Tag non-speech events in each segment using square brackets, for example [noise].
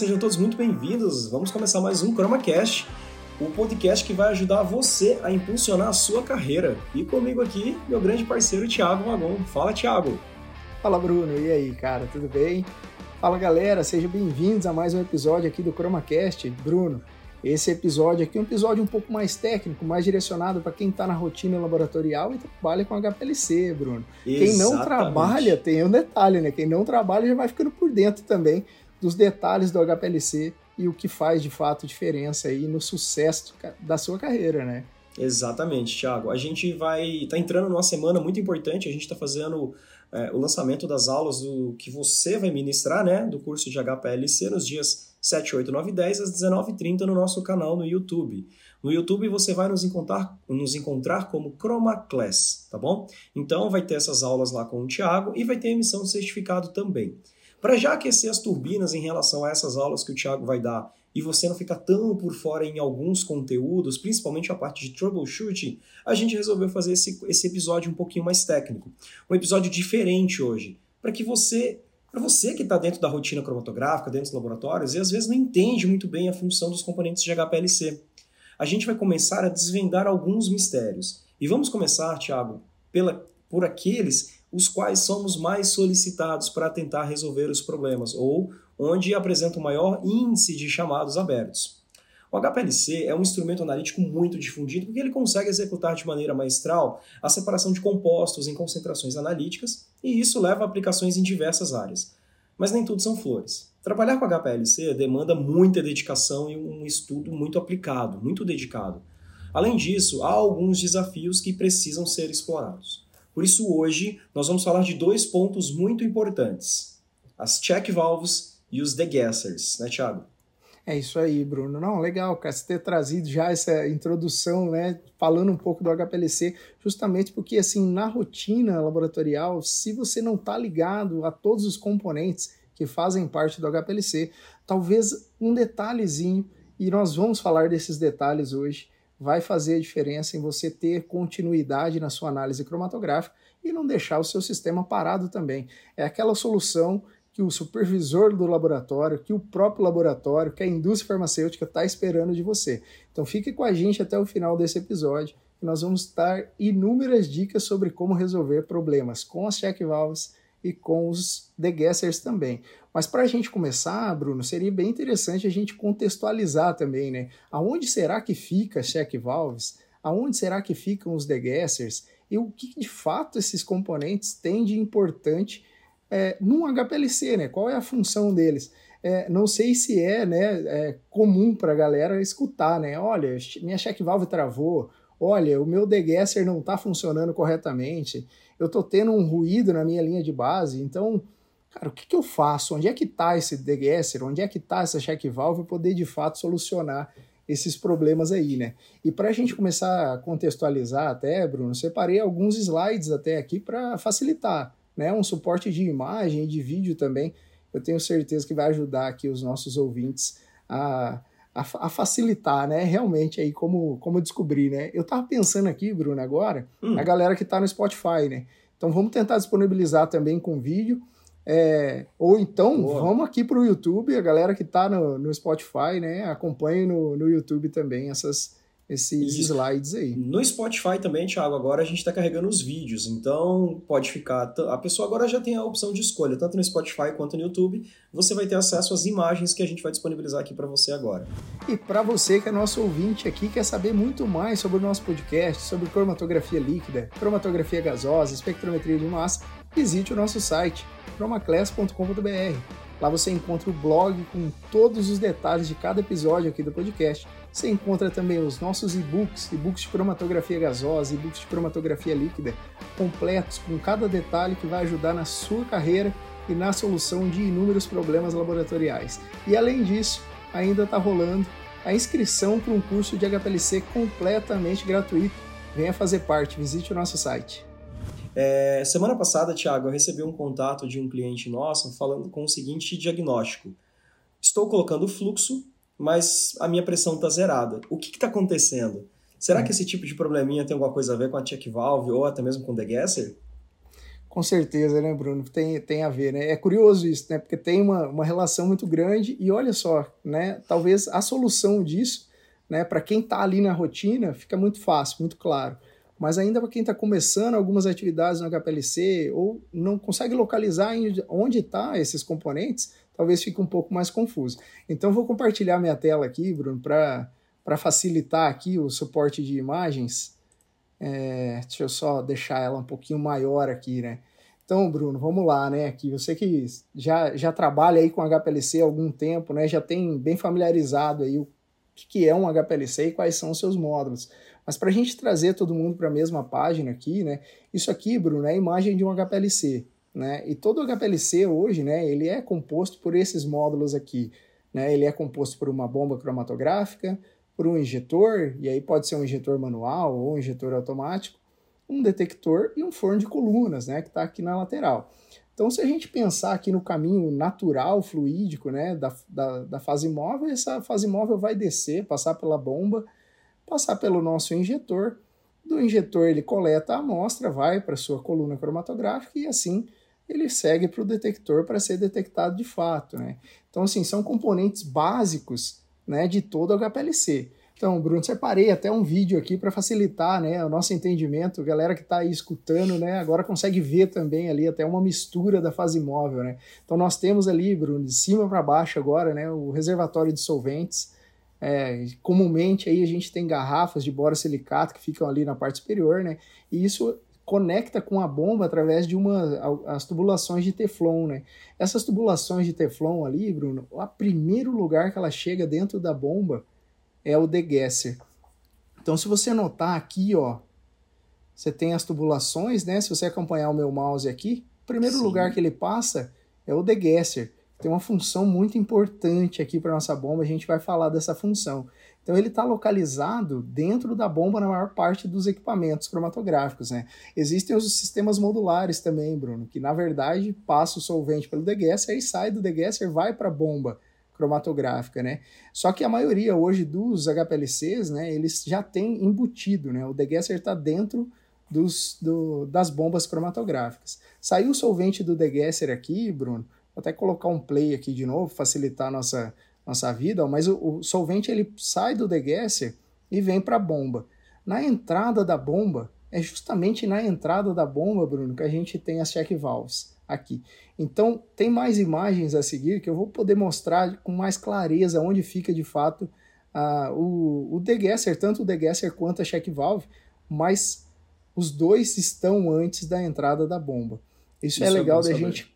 Sejam todos muito bem-vindos. Vamos começar mais um ChromaCast, o podcast que vai ajudar você a impulsionar a sua carreira. E comigo aqui, meu grande parceiro Thiago Magon. Fala, Thiago. Fala, Bruno. E aí, cara, tudo bem? Fala, galera, sejam bem-vindos a mais um episódio aqui do ChromaCast. Bruno, esse episódio aqui é um episódio um pouco mais técnico, mais direcionado para quem está na rotina laboratorial e trabalha com HPLC, Bruno. Exatamente. Quem não trabalha, tem um detalhe, né? Quem não trabalha já vai ficando por dentro também dos detalhes do HPLC e o que faz de fato diferença aí no sucesso da sua carreira, né? Exatamente, Thiago. A gente vai tá entrando numa semana muito importante. A gente está fazendo é, o lançamento das aulas do que você vai ministrar, né, do curso de HPLC nos dias 7, 8, 9 e 10 às 19h30 no nosso canal no YouTube. No YouTube você vai nos encontrar, nos encontrar como Chroma Class, tá bom? Então vai ter essas aulas lá com o Thiago e vai ter emissão de certificado também. Para já aquecer as turbinas em relação a essas aulas que o Thiago vai dar e você não ficar tão por fora em alguns conteúdos, principalmente a parte de troubleshooting, a gente resolveu fazer esse, esse episódio um pouquinho mais técnico. Um episódio diferente hoje, para que você, para você que está dentro da rotina cromatográfica, dentro dos laboratórios, e às vezes não entende muito bem a função dos componentes de HPLC. A gente vai começar a desvendar alguns mistérios. E vamos começar, Thiago, pela, por aqueles os quais somos mais solicitados para tentar resolver os problemas, ou onde apresenta o maior índice de chamados abertos. O HPLC é um instrumento analítico muito difundido porque ele consegue executar de maneira maestral a separação de compostos em concentrações analíticas e isso leva a aplicações em diversas áreas. Mas nem tudo são flores. Trabalhar com HPLC demanda muita dedicação e um estudo muito aplicado, muito dedicado. Além disso, há alguns desafios que precisam ser explorados. Por isso, hoje, nós vamos falar de dois pontos muito importantes: as check valves e os degassers, né, Thiago? É isso aí, Bruno. Não, legal, cara, você ter trazido já essa introdução, né, falando um pouco do HPLC, justamente porque, assim, na rotina laboratorial, se você não está ligado a todos os componentes que fazem parte do HPLC, talvez um detalhezinho, e nós vamos falar desses detalhes hoje, vai fazer a diferença em você ter continuidade na sua análise cromatográfica e não deixar o seu sistema parado também. É aquela solução que o supervisor do laboratório, que o próprio laboratório, que a indústria farmacêutica está esperando de você. Então fique com a gente até o final desse episódio, que nós vamos dar inúmeras dicas sobre como resolver problemas com as check valves e com os degassers também. Mas para a gente começar, Bruno, seria bem interessante a gente contextualizar também, né? Aonde será que fica check valves? Aonde será que ficam os degassers? E o que de fato esses componentes têm de importante é, num HPLC, né? Qual é a função deles? É, não sei se é, né, é comum para a galera escutar, né? Olha, minha check valve travou. Olha, o meu degasser não está funcionando corretamente eu estou tendo um ruído na minha linha de base, então, cara, o que, que eu faço? Onde é que está esse degasser? Onde é que está essa check valve para poder de fato solucionar esses problemas aí, né? E para a gente começar a contextualizar até, Bruno, separei alguns slides até aqui para facilitar, né? Um suporte de imagem e de vídeo também. Eu tenho certeza que vai ajudar aqui os nossos ouvintes a a, a, facilitar, né? Realmente aí como, como descobrir, né? Eu tava pensando aqui, Bruno, agora, hum. a galera que tá no Spotify, né? Então vamos tentar disponibilizar também com vídeo. É, ou então Boa. vamos aqui para o YouTube, a galera que está no, no Spotify, né? Acompanhe no, no YouTube também essas, esses Isso. slides aí. No Spotify também, Thiago, agora a gente está carregando os vídeos, então pode ficar. A pessoa agora já tem a opção de escolha, tanto no Spotify quanto no YouTube. Você vai ter acesso às imagens que a gente vai disponibilizar aqui para você agora. E para você que é nosso ouvinte aqui, quer saber muito mais sobre o nosso podcast, sobre cromatografia líquida, cromatografia gasosa, espectrometria de massa, visite o nosso site chromaclass.com.br. Lá você encontra o blog com todos os detalhes de cada episódio aqui do podcast você encontra também os nossos e-books, e-books de cromatografia gasosa, e-books de cromatografia líquida, completos com cada detalhe que vai ajudar na sua carreira e na solução de inúmeros problemas laboratoriais. E além disso, ainda está rolando a inscrição para um curso de HPLC completamente gratuito. Venha fazer parte, visite o nosso site. É, semana passada, Thiago, eu recebi um contato de um cliente nosso falando com o seguinte diagnóstico: Estou colocando fluxo mas a minha pressão está zerada. O que está acontecendo? Será que esse tipo de probleminha tem alguma coisa a ver com a check valve ou até mesmo com o degasser? Com certeza, né, Bruno? Tem, tem a ver, né? É curioso isso, né? Porque tem uma, uma relação muito grande e olha só, né? Talvez a solução disso, né, para quem está ali na rotina, fica muito fácil, muito claro. Mas ainda para quem está começando algumas atividades no HPLC ou não consegue localizar onde está esses componentes, talvez fique um pouco mais confuso. Então vou compartilhar minha tela aqui, Bruno, para facilitar aqui o suporte de imagens. É, deixa eu só deixar ela um pouquinho maior aqui, né? Então, Bruno, vamos lá, né? Aqui, você que já, já trabalha aí com HPLC há algum tempo, né? Já tem bem familiarizado aí o que é um HPLC e quais são os seus módulos. Mas para a gente trazer todo mundo para a mesma página aqui, né? Isso aqui, Bruno, é a imagem de um HPLC, né? E todo HPLC hoje, né? Ele é composto por esses módulos aqui, né? Ele é composto por uma bomba cromatográfica, por um injetor, e aí pode ser um injetor manual ou um injetor automático, um detector e um forno de colunas, né, que está aqui na lateral. Então, se a gente pensar aqui no caminho natural, fluídico, né, da, da, da fase móvel, essa fase móvel vai descer, passar pela bomba, passar pelo nosso injetor. Do injetor ele coleta a amostra, vai para sua coluna cromatográfica e assim ele segue para o detector para ser detectado de fato. Né? Então, assim, são componentes básicos né, de todo o HPLC. Então, Bruno, separei até um vídeo aqui para facilitar né, o nosso entendimento. A galera que está aí escutando né, agora consegue ver também ali até uma mistura da fase móvel. Né? Então, nós temos ali, Bruno, de cima para baixo agora, né, o reservatório de solventes. É, comumente aí a gente tem garrafas de borosilicato que ficam ali na parte superior, né? E isso conecta com a bomba através de uma as tubulações de teflon, né? Essas tubulações de teflon ali, Bruno, o primeiro lugar que ela chega dentro da bomba é o degasser. Então, se você notar aqui, ó, você tem as tubulações, né? Se você acompanhar o meu mouse aqui, o primeiro Sim. lugar que ele passa é o degasser. Tem uma função muito importante aqui para nossa bomba, a gente vai falar dessa função. Então ele está localizado dentro da bomba na maior parte dos equipamentos cromatográficos. Né? Existem os sistemas modulares também, Bruno, que na verdade passa o solvente pelo degasser e sai do degasser vai para a bomba cromatográfica, né? Só que a maioria hoje dos HPLCs, né, eles já têm embutido, né? O degasser está dentro dos, do, das bombas cromatográficas. Saiu o solvente do degasser aqui, Bruno, vou até colocar um play aqui de novo, facilitar a nossa nossa vida, mas o, o solvente ele sai do degasser e vem para a bomba. Na entrada da bomba, é justamente na entrada da bomba, Bruno, que a gente tem as check valves aqui. Então, tem mais imagens a seguir que eu vou poder mostrar com mais clareza onde fica de fato uh, o, o degasser, tanto o degasser quanto a check valve, mas os dois estão antes da entrada da bomba. Isso, é Isso é legal da gente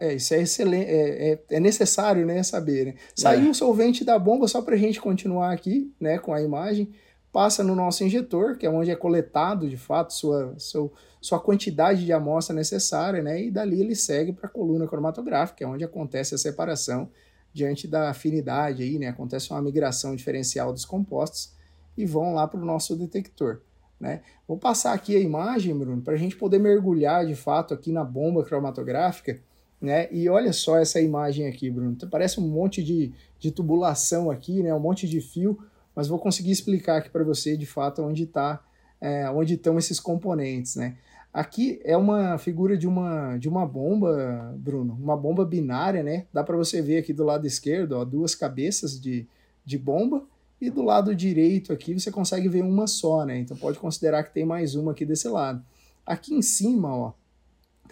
é, isso é excelente, é, é, é, necessário né, saber. Né? Saiu o é. solvente da bomba só para a gente continuar aqui né, com a imagem, passa no nosso injetor, que é onde é coletado de fato sua, seu, sua quantidade de amostra necessária, né, e dali ele segue para a coluna cromatográfica, é onde acontece a separação diante da afinidade, aí, né, acontece uma migração diferencial dos compostos e vão lá para o nosso detector. Né? Vou passar aqui a imagem, Bruno, para a gente poder mergulhar de fato aqui na bomba cromatográfica né? E olha só essa imagem aqui, Bruno. Parece um monte de, de tubulação aqui, né? Um monte de fio, mas vou conseguir explicar aqui para você de fato onde está, é, onde estão esses componentes, né? Aqui é uma figura de uma, de uma bomba, Bruno, uma bomba binária, né? Dá para você ver aqui do lado esquerdo, ó, duas cabeças de, de bomba, e do lado direito aqui você consegue ver uma só, né? Então pode considerar que tem mais uma aqui desse lado. Aqui em cima, ó,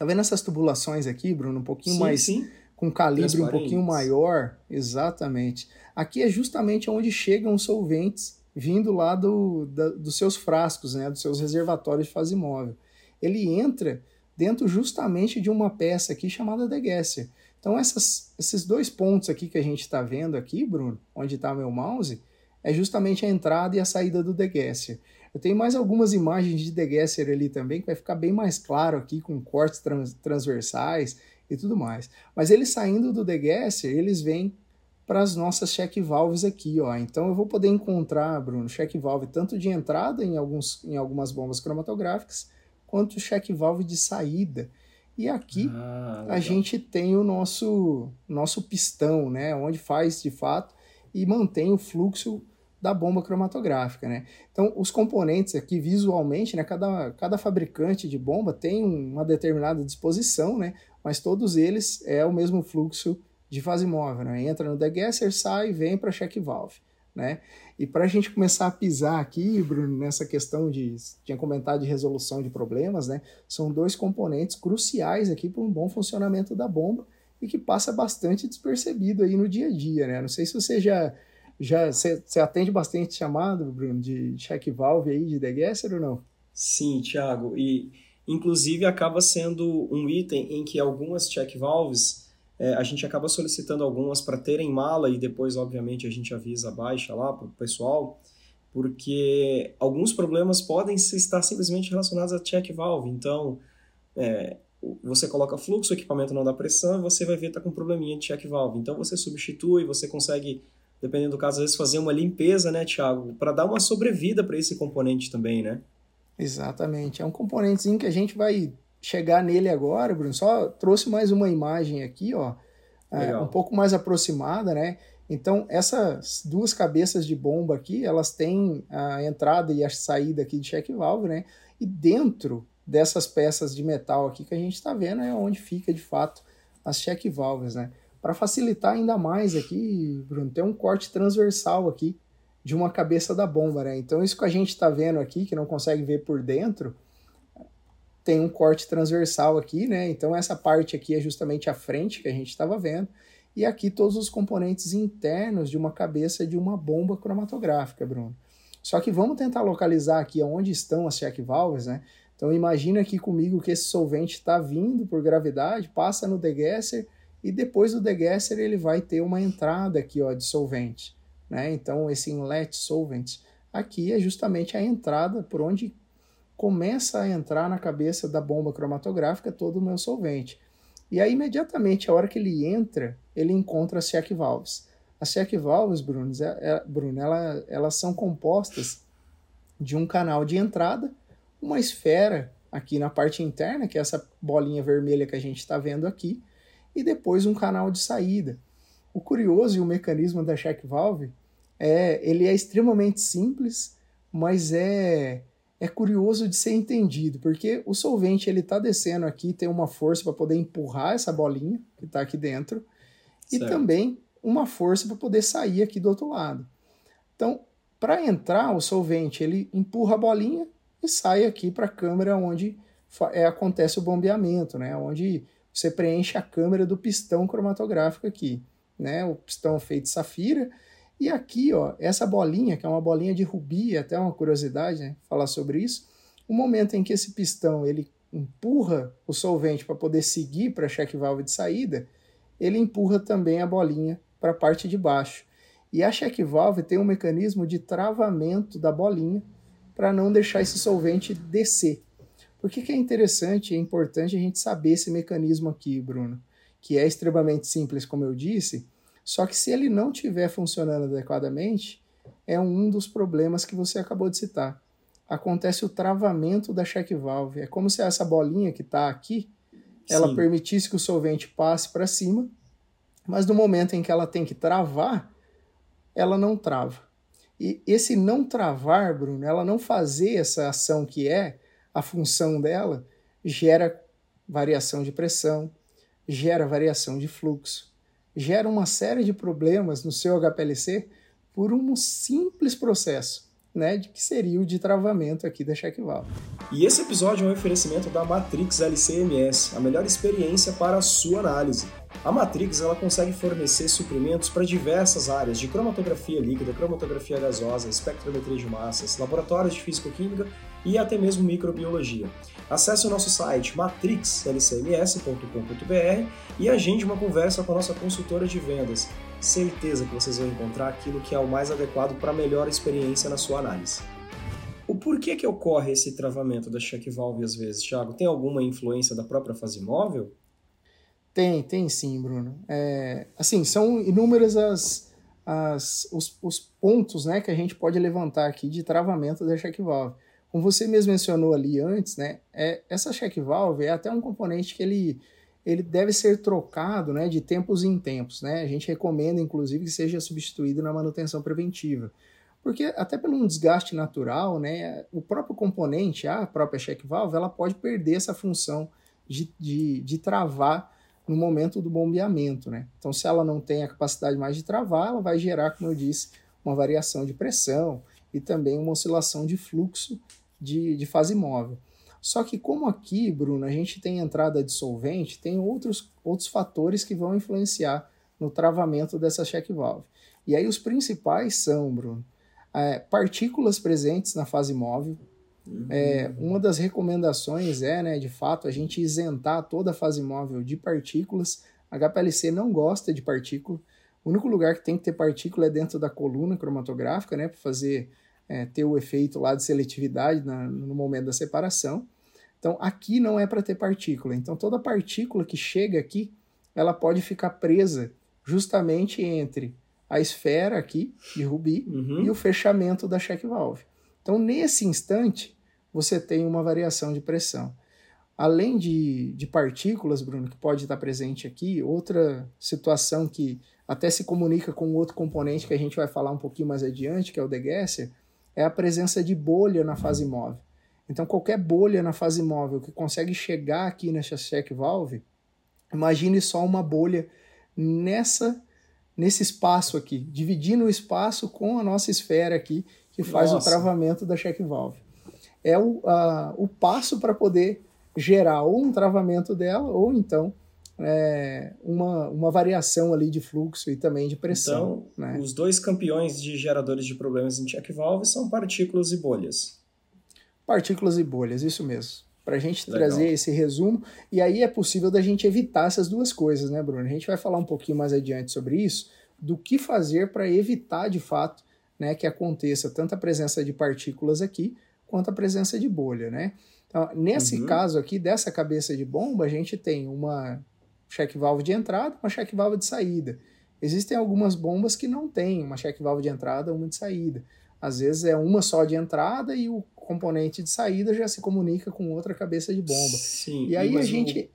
Tá vendo essas tubulações aqui, Bruno? Um pouquinho sim, mais. Sim. Com calibre um pouquinho maior. Exatamente. Aqui é justamente onde chegam os solventes vindo lá do, da, dos seus frascos, né? Dos seus reservatórios de fase móvel. Ele entra dentro justamente de uma peça aqui chamada degasser. Então essas, esses dois pontos aqui que a gente está vendo aqui, Bruno, onde está meu mouse, é justamente a entrada e a saída do degasser. Eu tenho mais algumas imagens de degasser ali também, que vai ficar bem mais claro aqui, com cortes trans transversais e tudo mais. Mas eles saindo do degasser, eles vêm para as nossas check valves aqui, ó. Então eu vou poder encontrar, Bruno, check valve tanto de entrada em, alguns, em algumas bombas cromatográficas, quanto check valve de saída. E aqui ah, a gente tem o nosso, nosso pistão, né, onde faz de fato e mantém o fluxo da bomba cromatográfica, né? Então, os componentes aqui, visualmente, né, cada, cada fabricante de bomba tem uma determinada disposição, né? Mas todos eles é o mesmo fluxo de fase móvel, né? Entra no degasser, sai, vem para check valve, né? E para a gente começar a pisar aqui, Bruno, nessa questão de, tinha comentado de resolução de problemas, né? São dois componentes cruciais aqui para um bom funcionamento da bomba e que passa bastante despercebido aí no dia a dia, né? Não sei se você já já você atende bastante chamado, Bruno, de check valve aí de degasser ou não? Sim, Thiago, e inclusive acaba sendo um item em que algumas check valves é, a gente acaba solicitando algumas para terem mala e depois, obviamente, a gente avisa a baixa lá para o pessoal, porque alguns problemas podem estar simplesmente relacionados a check valve. Então, é, você coloca fluxo, o equipamento não dá pressão, e você vai ver que está com um probleminha de check valve. Então, você substitui, você consegue dependendo do caso, às vezes fazer uma limpeza, né, Thiago, para dar uma sobrevida para esse componente também, né? Exatamente. É um componentezinho que a gente vai chegar nele agora, Bruno. Só trouxe mais uma imagem aqui, ó, é, um pouco mais aproximada, né? Então, essas duas cabeças de bomba aqui, elas têm a entrada e a saída aqui de check valve, né? E dentro dessas peças de metal aqui que a gente está vendo é onde fica, de fato, as check valves, né? Para facilitar ainda mais aqui, Bruno, tem um corte transversal aqui de uma cabeça da bomba, né? Então isso que a gente está vendo aqui, que não consegue ver por dentro, tem um corte transversal aqui, né? Então essa parte aqui é justamente a frente que a gente estava vendo. E aqui todos os componentes internos de uma cabeça de uma bomba cromatográfica, Bruno. Só que vamos tentar localizar aqui onde estão as check valves, né? Então imagina aqui comigo que esse solvente está vindo por gravidade, passa no degasser, e depois do degasser ele vai ter uma entrada aqui ó, de solvente. Né? Então esse inlet solvent aqui é justamente a entrada por onde começa a entrar na cabeça da bomba cromatográfica todo o meu solvente. E aí imediatamente a hora que ele entra, ele encontra as check valves. As check valves, Bruno, é, é, Bruno ela, elas são compostas de um canal de entrada, uma esfera aqui na parte interna, que é essa bolinha vermelha que a gente está vendo aqui, e depois um canal de saída. O curioso e o mecanismo da check valve é, ele é extremamente simples, mas é é curioso de ser entendido, porque o solvente ele está descendo aqui, tem uma força para poder empurrar essa bolinha que está aqui dentro, certo. e também uma força para poder sair aqui do outro lado. Então, para entrar, o solvente ele empurra a bolinha e sai aqui para a câmera onde é, acontece o bombeamento, né? onde você preenche a câmera do pistão cromatográfico aqui, né? O pistão feito de safira. E aqui, ó, essa bolinha, que é uma bolinha de rubi, até uma curiosidade, né? Falar sobre isso. O momento em que esse pistão ele empurra o solvente para poder seguir para a check valve de saída, ele empurra também a bolinha para a parte de baixo. E a check valve tem um mecanismo de travamento da bolinha para não deixar esse solvente descer. Por que, que é interessante e é importante a gente saber esse mecanismo aqui, Bruno? Que é extremamente simples, como eu disse, só que se ele não estiver funcionando adequadamente, é um dos problemas que você acabou de citar. Acontece o travamento da check valve. É como se essa bolinha que está aqui, ela Sim. permitisse que o solvente passe para cima, mas no momento em que ela tem que travar, ela não trava. E esse não travar, Bruno, ela não fazer essa ação que é, a função dela gera variação de pressão, gera variação de fluxo, gera uma série de problemas no seu HPLC por um simples processo, né, de que seria o de travamento aqui da check valve. E esse episódio é um oferecimento da Matrix LCMS, a melhor experiência para a sua análise. A Matrix ela consegue fornecer suprimentos para diversas áreas de cromatografia líquida, cromatografia gasosa, espectrometria de massas, laboratórios de físico-química e até mesmo microbiologia. Acesse o nosso site matrixlcms.com.br e agende uma conversa com a nossa consultora de vendas. Certeza que vocês vão encontrar aquilo que é o mais adequado para a melhor experiência na sua análise. O porquê que ocorre esse travamento da check valve às vezes, Thiago? Tem alguma influência da própria fase móvel? Tem, tem sim, Bruno. É, assim, são inúmeras as, as, os, os pontos né, que a gente pode levantar aqui de travamento da check valve. Como você mesmo mencionou ali antes, né, é, essa check valve é até um componente que ele, ele deve ser trocado né, de tempos em tempos. Né? A gente recomenda, inclusive, que seja substituído na manutenção preventiva. Porque até pelo um desgaste natural, né, o próprio componente, a própria check valve, ela pode perder essa função de, de, de travar no momento do bombeamento, né? Então, se ela não tem a capacidade mais de travar, ela vai gerar, como eu disse, uma variação de pressão e também uma oscilação de fluxo de, de fase móvel. Só que como aqui, Bruno, a gente tem entrada de solvente, tem outros, outros fatores que vão influenciar no travamento dessa check valve. E aí os principais são, Bruno, é, partículas presentes na fase móvel. Uhum. É, uma das recomendações é, né, de fato, a gente isentar toda a fase móvel de partículas. A HPLC não gosta de partícula. O único lugar que tem que ter partícula é dentro da coluna cromatográfica, né, para fazer é, ter o efeito lá de seletividade na, no momento da separação. Então, aqui não é para ter partícula. Então, toda partícula que chega aqui, ela pode ficar presa justamente entre a esfera aqui de Rubi uhum. e o fechamento da check valve. Então, nesse instante, você tem uma variação de pressão. Além de, de partículas, Bruno, que pode estar presente aqui, outra situação que até se comunica com outro componente que a gente vai falar um pouquinho mais adiante, que é o degasser, é a presença de bolha na fase móvel. Então, qualquer bolha na fase móvel que consegue chegar aqui nessa check valve, imagine só uma bolha nessa nesse espaço aqui, dividindo o espaço com a nossa esfera aqui, que faz nossa. o travamento da check valve. É o, a, o passo para poder gerar ou um travamento dela, ou então é, uma, uma variação ali de fluxo e também de pressão. Então, né? os dois campeões de geradores de problemas em check valve são partículas e bolhas. Partículas e bolhas, isso mesmo para a gente Legal. trazer esse resumo. E aí é possível da gente evitar essas duas coisas, né, Bruno? A gente vai falar um pouquinho mais adiante sobre isso, do que fazer para evitar de fato né, que aconteça tanto a presença de partículas aqui quanto a presença de bolha, né? Então, nesse uhum. caso aqui, dessa cabeça de bomba, a gente tem uma check valve de entrada, uma check valve de saída. Existem algumas bombas que não têm uma check valve de entrada, uma de saída. Às vezes é uma só de entrada e o componente de saída já se comunica com outra cabeça de bomba. Sim, e aí a gente.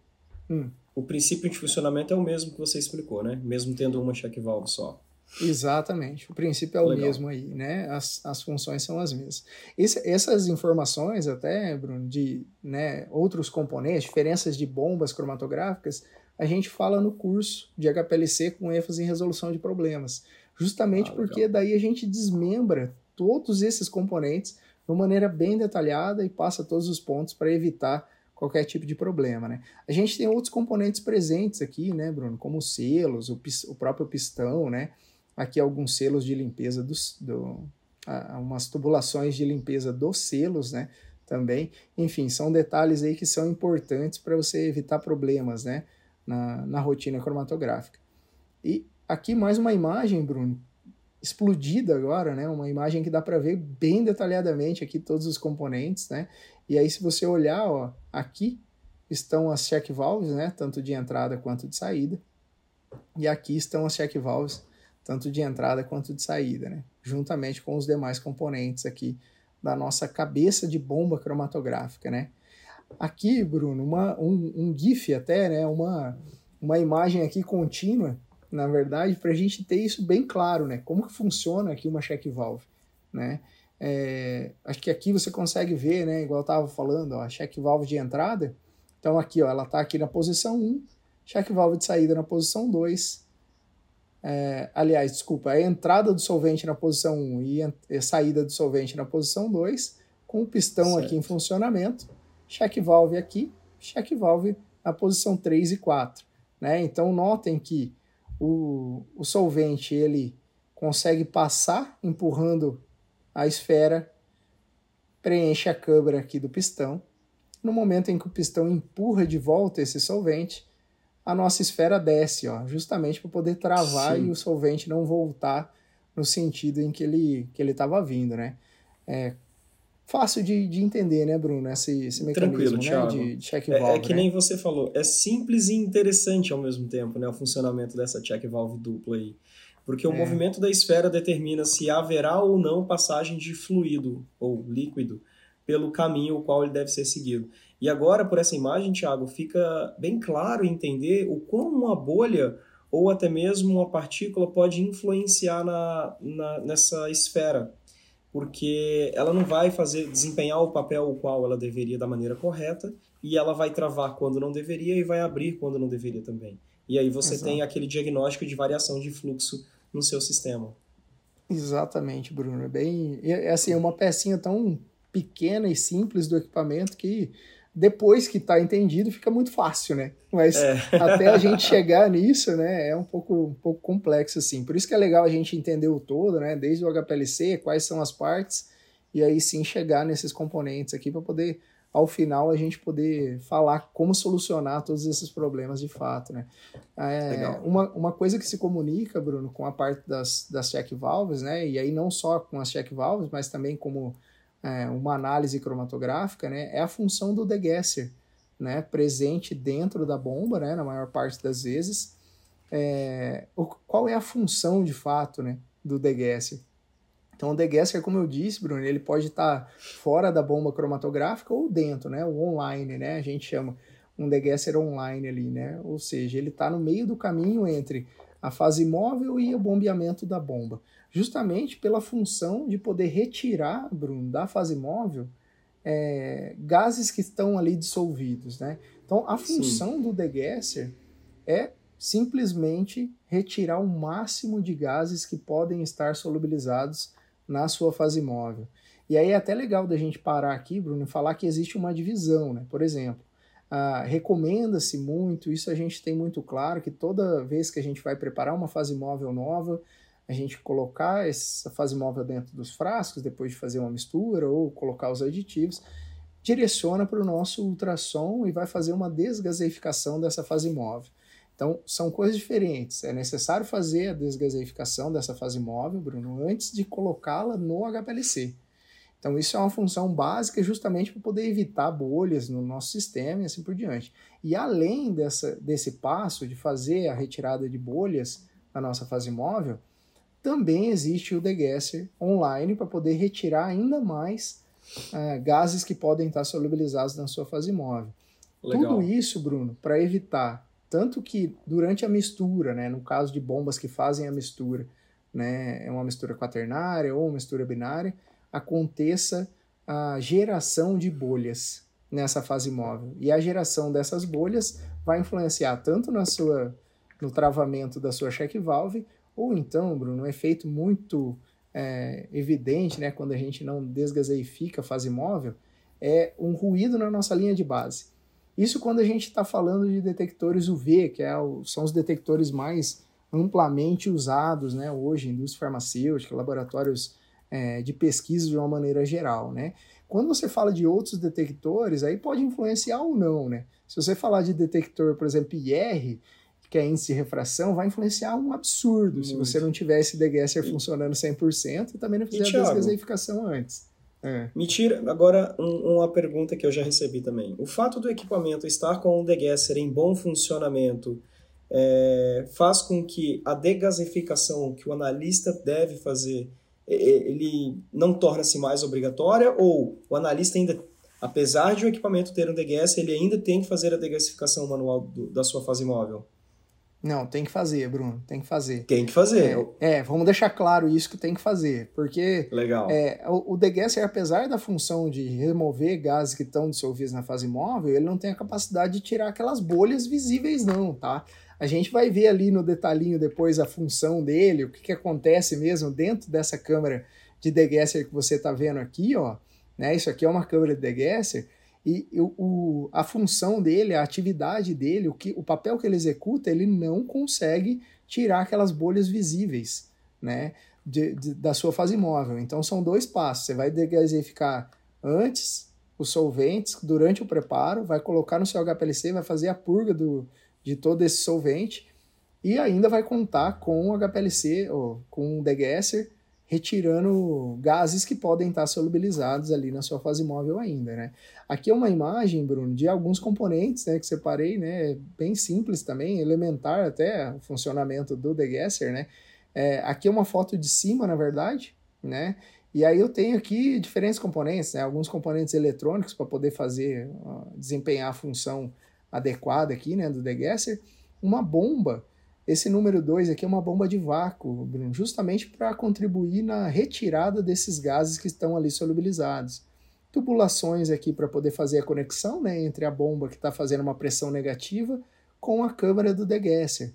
O, hum. o princípio de funcionamento é o mesmo que você explicou, né? Mesmo tendo uma check valve só. Exatamente, o princípio é o Legal. mesmo aí, né? As, as funções são as mesmas. Esse, essas informações, até, Bruno, de né, outros componentes, diferenças de bombas cromatográficas, a gente fala no curso de HPLC com ênfase em resolução de problemas. Justamente ah, porque daí a gente desmembra todos esses componentes de uma maneira bem detalhada e passa todos os pontos para evitar qualquer tipo de problema, né? A gente tem outros componentes presentes aqui, né, Bruno, como os selos, o, o próprio pistão, né? Aqui alguns selos de limpeza dos, do, umas tubulações de limpeza dos selos, né? Também, enfim, são detalhes aí que são importantes para você evitar problemas, né? Na, na rotina cromatográfica. E aqui mais uma imagem, Bruno, explodida agora, né? Uma imagem que dá para ver bem detalhadamente aqui todos os componentes, né? E aí se você olhar, ó, aqui estão as check valves, né? Tanto de entrada quanto de saída. E aqui estão as check valves, tanto de entrada quanto de saída, né? Juntamente com os demais componentes aqui da nossa cabeça de bomba cromatográfica, né? Aqui, Bruno, uma, um, um GIF até, né? Uma, uma imagem aqui contínua na verdade, para a gente ter isso bem claro, né? Como que funciona aqui uma check valve, né? É, acho que aqui você consegue ver, né? Igual eu estava falando, ó, a check valve de entrada. Então aqui, ó, ela está aqui na posição 1, check valve de saída na posição 2. É, aliás, desculpa, a entrada do solvente na posição 1 e a saída do solvente na posição 2, com o pistão certo. aqui em funcionamento, check valve aqui, check valve na posição 3 e 4. Né? Então notem que o, o solvente ele consegue passar empurrando a esfera, preenche a câmara aqui do pistão. No momento em que o pistão empurra de volta esse solvente, a nossa esfera desce, ó, justamente para poder travar Sim. e o solvente não voltar no sentido em que ele que ele estava vindo, né? É, fácil de, de entender, né, Bruno, esse, esse mecanismo né, de, de check valve. É, é que né? nem você falou, é simples e interessante ao mesmo tempo, né, o funcionamento dessa check valve dupla aí. Porque o é. movimento da esfera determina se haverá ou não passagem de fluido ou líquido pelo caminho o qual ele deve ser seguido. E agora, por essa imagem, Thiago, fica bem claro entender o quão uma bolha ou até mesmo uma partícula pode influenciar na, na, nessa esfera porque ela não vai fazer desempenhar o papel o qual ela deveria da maneira correta e ela vai travar quando não deveria e vai abrir quando não deveria também. E aí você Exato. tem aquele diagnóstico de variação de fluxo no seu sistema. Exatamente, Bruno. É bem, é assim, é uma pecinha tão pequena e simples do equipamento que depois que está entendido fica muito fácil, né? Mas é. até a gente chegar nisso, né, é um pouco, um pouco complexo assim. Por isso que é legal a gente entender o todo, né? Desde o HPLC, quais são as partes e aí sim chegar nesses componentes aqui para poder ao final a gente poder falar como solucionar todos esses problemas de fato, né? É, uma, uma coisa que se comunica, Bruno, com a parte das, das check valves, né? E aí não só com as check valves, mas também como é, uma análise cromatográfica, né? É a função do degasser, né? Presente dentro da bomba, né? Na maior parte das vezes. É, o, qual é a função de fato, né? Do degasser? Então o degasser, como eu disse, Bruno, ele pode estar fora da bomba cromatográfica ou dentro, né? O online, né? A gente chama um degasser online ali, né? Ou seja, ele está no meio do caminho entre a fase móvel e o bombeamento da bomba, justamente pela função de poder retirar, Bruno, da fase móvel é, gases que estão ali dissolvidos, né? Então a função Sim. do degasser é simplesmente retirar o máximo de gases que podem estar solubilizados na sua fase móvel. E aí é até legal da gente parar aqui, Bruno, e falar que existe uma divisão, né? Por exemplo, ah, recomenda-se muito, isso a gente tem muito claro, que toda vez que a gente vai preparar uma fase móvel nova, a gente colocar essa fase móvel dentro dos frascos, depois de fazer uma mistura ou colocar os aditivos, direciona para o nosso ultrassom e vai fazer uma desgaseificação dessa fase móvel. Então, são coisas diferentes. É necessário fazer a desgaseificação dessa fase móvel, Bruno, antes de colocá-la no HPLC. Então, isso é uma função básica justamente para poder evitar bolhas no nosso sistema e assim por diante. E além dessa, desse passo de fazer a retirada de bolhas na nossa fase móvel, também existe o degasser online para poder retirar ainda mais uh, gases que podem estar solubilizados na sua fase móvel. Legal. Tudo isso, Bruno, para evitar tanto que durante a mistura, né, no caso de bombas que fazem a mistura, né, é uma mistura quaternária ou uma mistura binária, aconteça a geração de bolhas nessa fase móvel. E a geração dessas bolhas vai influenciar tanto na sua no travamento da sua check valve, ou então, Bruno, um efeito muito é, evidente, né, quando a gente não desgaseifica a fase móvel, é um ruído na nossa linha de base. Isso quando a gente está falando de detectores UV, que é o, são os detectores mais amplamente usados né, hoje, indústria farmacêutica, laboratórios é, de pesquisa de uma maneira geral. Né? Quando você fala de outros detectores, aí pode influenciar ou não. Né? Se você falar de detector, por exemplo, IR, que é índice de refração, vai influenciar um absurdo Muito. se você não tiver esse degasser funcionando 100% e também não fizer e, a desgaseificação antes. É. Me tira agora um, uma pergunta que eu já recebi também. O fato do equipamento estar com o degasser em bom funcionamento é, faz com que a degasificação que o analista deve fazer ele não torna-se mais obrigatória ou o analista ainda apesar de o equipamento ter um degasser ele ainda tem que fazer a degasificação manual do, da sua fase móvel? Não, tem que fazer, Bruno, tem que fazer. Tem que fazer. É, é vamos deixar claro isso que tem que fazer, porque Legal. É, o, o degasser, apesar da função de remover gases que estão dissolvidos na fase móvel, ele não tem a capacidade de tirar aquelas bolhas visíveis não, tá? A gente vai ver ali no detalhinho depois a função dele, o que, que acontece mesmo dentro dessa câmera de degasser que você está vendo aqui, ó. Né? Isso aqui é uma câmera de degasser e o, a função dele, a atividade dele, o, que, o papel que ele executa, ele não consegue tirar aquelas bolhas visíveis né, de, de, da sua fase móvel. Então são dois passos. Você vai degasificar antes os solventes, durante o preparo, vai colocar no seu HPLC, vai fazer a purga do, de todo esse solvente e ainda vai contar com o HPLC, ou com o degasser, retirando gases que podem estar solubilizados ali na sua fase móvel ainda, né? Aqui é uma imagem, Bruno, de alguns componentes, né, que separei, né, bem simples também, elementar até o funcionamento do degasser, né? É, aqui é uma foto de cima, na verdade, né? E aí eu tenho aqui diferentes componentes, né? Alguns componentes eletrônicos para poder fazer, desempenhar a função adequada aqui, né, do degasser. Uma bomba Esse número 2 aqui é uma bomba de vácuo, Bruno, justamente para contribuir na retirada desses gases que estão ali solubilizados. Tubulações aqui para poder fazer a conexão né, entre a bomba que está fazendo uma pressão negativa com a câmara do degasser.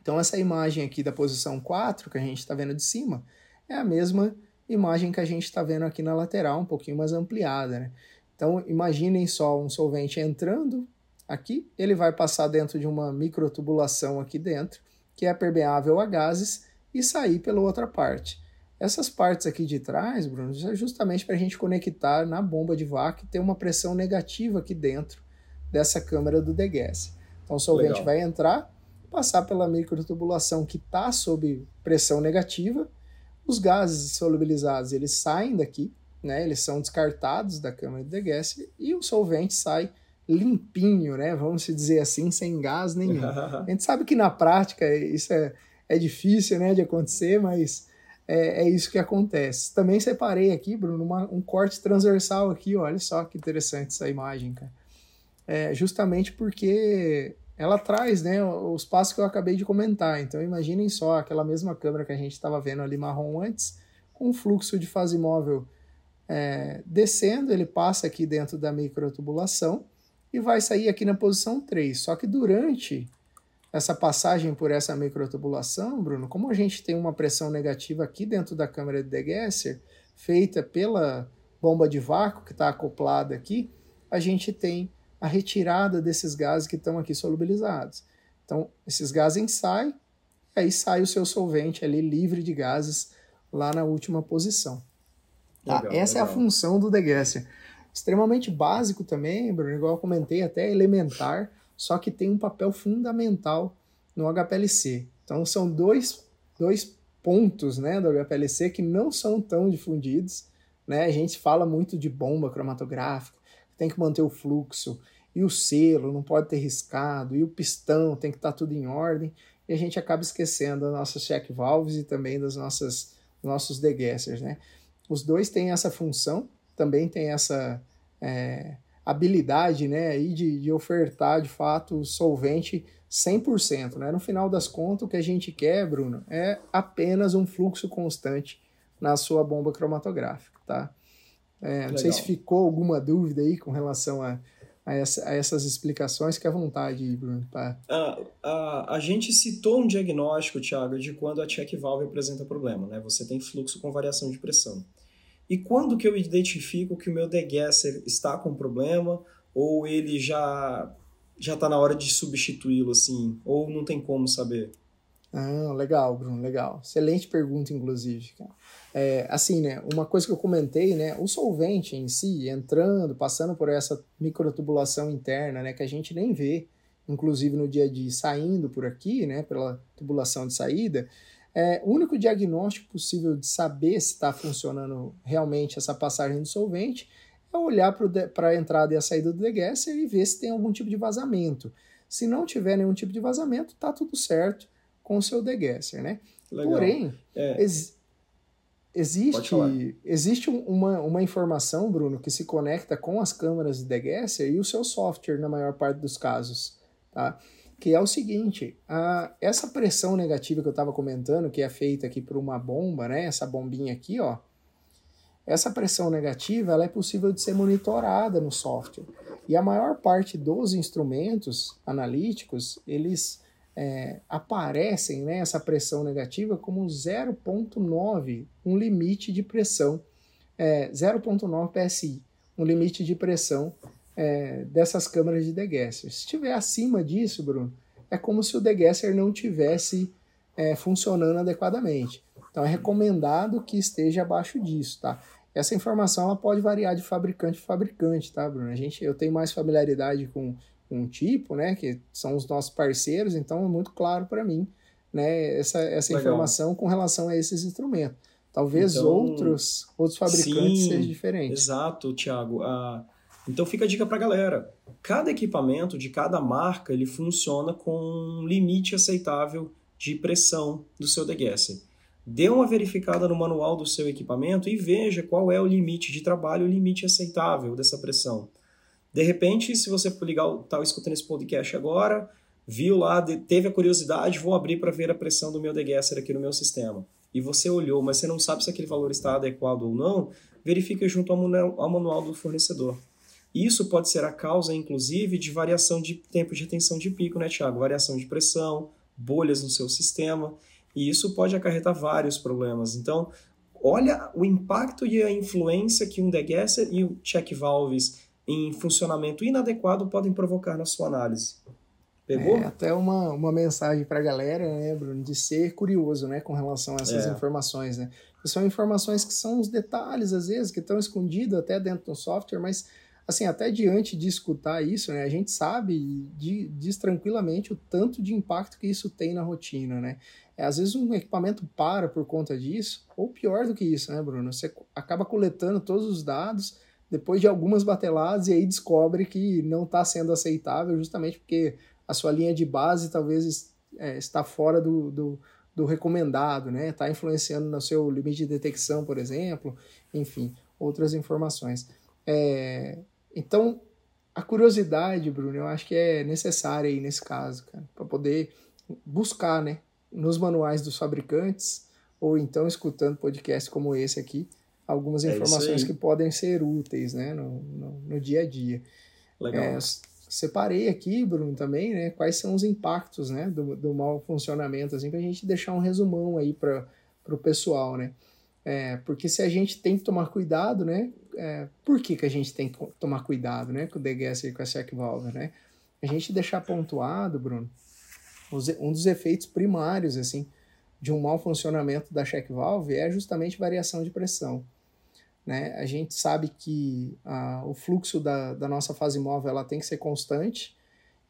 Então, essa imagem aqui da posição 4, que a gente está vendo de cima, é a mesma imagem que a gente está vendo aqui na lateral, um pouquinho mais ampliada. Né? Então, imaginem só um solvente entrando aqui, ele vai passar dentro de uma microtubulação aqui dentro, que é permeável a gases, e sair pela outra parte. Essas partes aqui de trás, Bruno, é justamente para a gente conectar na bomba de vácuo e ter uma pressão negativa aqui dentro dessa câmara do degas. Então o solvente Legal. vai entrar, passar pela microtubulação que está sob pressão negativa, os gases solubilizados eles saem daqui, né, eles são descartados da câmara de degas e o solvente sai limpinho, né? Vamos dizer assim, sem gás nenhum. [laughs] A gente sabe que na prática isso é, é difícil, né, de acontecer, mas é, é isso que acontece. Também separei aqui, Bruno, uma, um corte transversal aqui, olha só que interessante essa imagem, cara. É, justamente porque ela traz, né, os passos que eu acabei de comentar. Então imaginem só aquela mesma câmera que a gente estava vendo ali marrom antes, com um fluxo de fase móvel é, descendo, ele passa aqui dentro da microtubulação, e vai sair aqui na posição 3. Só que durante essa passagem por essa microtubulação, Bruno, como a gente tem uma pressão negativa aqui dentro da câmara de degasser, feita pela bomba de vácuo que está acoplada aqui, a gente tem a retirada desses gases que estão aqui solubilizados. Então, esses gases saem, e aí sai o seu solvente ali livre de gases lá na última posição. Tá? Legal, Essa legal. é a função do degasser extremamente básico também, Bruno, igual eu comentei, até elementar, só que tem um papel fundamental no HPLC. Então são dois, dois pontos né, do HPLC que não são tão difundidos. Né? A gente fala muito de bomba cromatográfica, tem que manter o fluxo, e o selo não pode ter riscado, e o pistão tem que estar tá tudo em ordem, e a gente acaba esquecendo das nossas check valves e também das nossas nossos degassers, né? Os dois têm essa função, também tem essa é, habilidade né, aí de, de ofertar de fato solvente 100%. Né? No final das contas, o que a gente quer, Bruno, é apenas um fluxo constante na sua bomba cromatográfica. Tá? É, não sei se ficou alguma dúvida aí com relação a, a, essa, a essas explicações, que à vontade, Bruno. Tá? A, a, a gente citou um diagnóstico, Thiago, de quando a check valve apresenta problema. Né? Você tem fluxo com variação de pressão. E quando que eu identifico que o meu degasser está com problema ou ele já já está na hora de substituí-lo assim, ou não tem como saber? Ah, legal, Bruno, legal. Excelente pergunta, inclusive. É, assim, né, uma coisa que eu comentei, né, o solvente em si, entrando, passando por essa microtubulação interna, né, que a gente nem vê, inclusive no dia a dia, saindo por aqui, né, pela tubulação de saída, é, o único diagnóstico possível de saber se está funcionando realmente essa passagem do solvente é olhar para a entrada e a saída do degasser e ver se tem algum tipo de vazamento. Se não tiver nenhum tipo de vazamento, tá tudo certo com o seu degasser, né? Legal. Porém, é. ex existe, existe uma, uma informação, Bruno, que se conecta com as câmeras de degasser e o seu software na maior parte dos casos, tá? Que é o seguinte, a, essa pressão negativa que eu estava comentando, que é feita aqui por uma bomba, né, essa bombinha aqui, ó, essa pressão negativa ela é possível de ser monitorada no software. E a maior parte dos instrumentos analíticos, eles é, aparecem né, essa pressão negativa como 0.9, um limite de pressão, é, 0.9 PSI, um limite de pressão é, dessas câmaras de degasser. Se estiver acima disso, Bruno, é como se o degasser não tivesse é, funcionando adequadamente. Então é recomendado que esteja abaixo disso, tá? Essa informação ela pode variar de fabricante a fabricante, tá, Bruno? A gente, eu tenho mais familiaridade com, com um tipo, né, que são os nossos parceiros, então é muito claro para mim, né, essa, essa informação com relação a esses instrumentos. Talvez então, outros, outros fabricantes sim, sejam diferentes. Exato, Thiago. Ah, então fica a dica para a galera. Cada equipamento de cada marca ele funciona com um limite aceitável de pressão do seu degasser. Dê uma verificada no manual do seu equipamento e veja qual é o limite de trabalho, o limite aceitável dessa pressão. De repente, se você ligar, tá escutando esse podcast agora, viu lá, teve a curiosidade, vou abrir para ver a pressão do meu degasser aqui no meu sistema. E você olhou, mas você não sabe se aquele valor está adequado ou não, verifica junto ao manual do fornecedor. Isso pode ser a causa, inclusive, de variação de tempo de retenção de pico, né, Tiago? Variação de pressão, bolhas no seu sistema, e isso pode acarretar vários problemas. Então, olha o impacto e a influência que um degasser e o check valves em funcionamento inadequado podem provocar na sua análise. Pegou? É, até uma, uma mensagem para a galera, né, Bruno, de ser curioso, né, com relação a essas é. informações, né? são informações que são os detalhes, às vezes, que estão escondidos até dentro do software, mas, assim, até diante de escutar isso, né, a gente sabe, de, diz tranquilamente o tanto de impacto que isso tem na rotina, né? É, às vezes um equipamento para por conta disso, ou pior do que isso, né, Bruno? Você acaba coletando todos os dados depois de algumas bateladas e aí descobre que não está sendo aceitável justamente porque a sua linha de base talvez é, está fora do, do, do recomendado, né? Está influenciando no seu limite de detecção, por exemplo, enfim, outras informações. É, então, a curiosidade, Bruno, eu acho que é necessária aí nesse caso, cara, para poder buscar, né, nos manuais dos fabricantes ou então escutando podcasts como esse aqui, algumas é informações que podem ser úteis, né, no, no, no dia a dia. Legal. É, separei aqui, Bruno, também, né, quais são os impactos, né, do, do mau funcionamento, assim, para a gente deixar um resumão aí para o pessoal, né. É, porque se a gente tem que tomar cuidado, né, é, por que, que a gente tem que tomar cuidado, né, com o degasser e com a check valve, né? A gente deixar pontuado, Bruno, um dos efeitos primários, assim, de um mau funcionamento da check valve é justamente variação de pressão. Né? A gente sabe que ah, o fluxo da, da nossa fase móvel ela tem que ser constante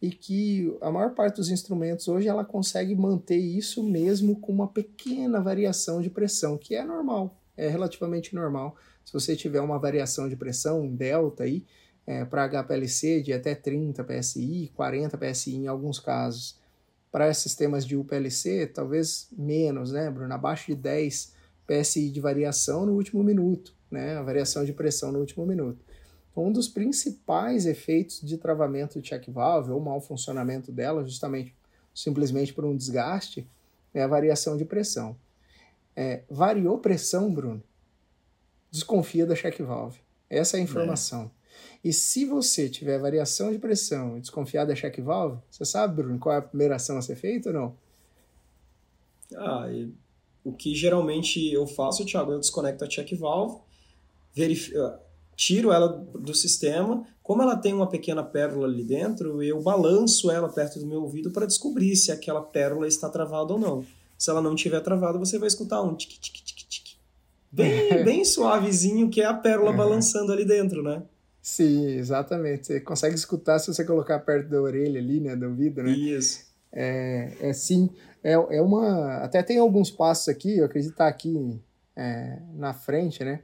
e que a maior parte dos instrumentos hoje ela consegue manter isso mesmo com uma pequena variação de pressão, que é normal, é relativamente normal. Se você tiver uma variação de pressão, um delta aí, é, para HPLC de até 30 PSI, 40 PSI em alguns casos, para sistemas de UPLC, talvez menos, né, Bruno? Abaixo de 10 PSI de variação no último minuto né, a variação de pressão no último minuto. Então, um dos principais efeitos de travamento de check valve ou mau funcionamento dela, justamente simplesmente por um desgaste, é a variação de pressão. É, variou pressão, Bruno? Desconfia da check valve. Essa é a informação. É. E se você tiver variação de pressão e desconfiar da check valve, você sabe, Bruno, qual é a primeira ação a ser feita ou não? Ah, o que geralmente eu faço, Thiago, eu desconecto a check valve tiro ela do sistema. Como ela tem uma pequena pérola ali dentro, eu balanço ela perto do meu ouvido para descobrir se aquela pérola está travada ou não. Se ela não estiver travada, você vai escutar um tic tic tic. Bem, bem suavezinho, que é a pérola balançando ali dentro, né? Sim, exatamente. Você consegue escutar se você colocar perto da orelha ali, né, do ouvido, né? Isso. É, é sim, é, é uma... Até tem alguns passos aqui, eu acredito que tá aqui é, na frente, né?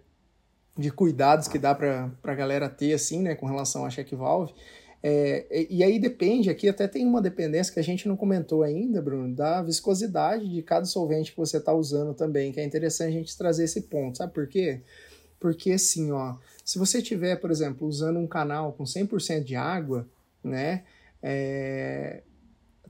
de cuidados que dá para a galera ter, assim, né, com relação a check valve. É, e aí depende, aqui até tem uma dependência que a gente não comentou ainda, Bruno, da viscosidade de cada solvente que você está usando também, que é interessante a gente trazer esse ponto, sabe por quê? Porque assim, ó, se você tiver, por exemplo, usando um canal com 100% de água, né, é,